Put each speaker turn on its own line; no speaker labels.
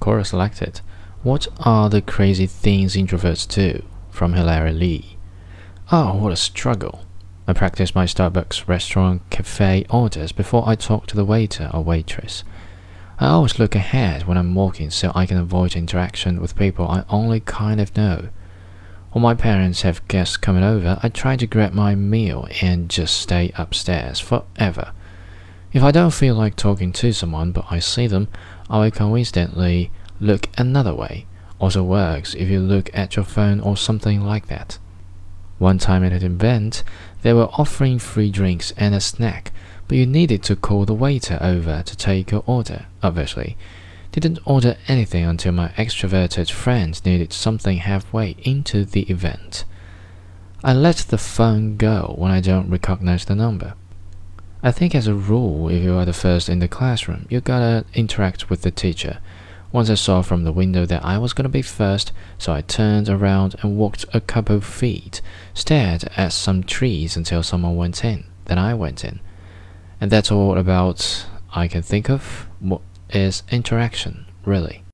Quora selected. What are the crazy things introverts do? From Hilary Lee. Oh, what a struggle. I practice my Starbucks restaurant cafe orders before I talk to the waiter or waitress. I always look ahead when I'm walking so I can avoid interaction with people I only kind of know. When my parents have guests coming over, I try to grab my meal and just stay upstairs forever. If I don't feel like talking to someone but I see them, I will coincidentally look another way. Also works if you look at your phone or something like that. One time at an event, they were offering free drinks and a snack, but you needed to call the waiter over to take your order, obviously. Didn't order anything until my extroverted friend needed something halfway into the event. I let the phone go when I don't recognize the number. I think, as a rule, if you are the first in the classroom, you gotta interact with the teacher. Once I saw from the window that I was gonna be first, so I turned around and walked a couple of feet, stared at some trees until someone went in. Then I went in. And that's all about I can think of. What is interaction, really?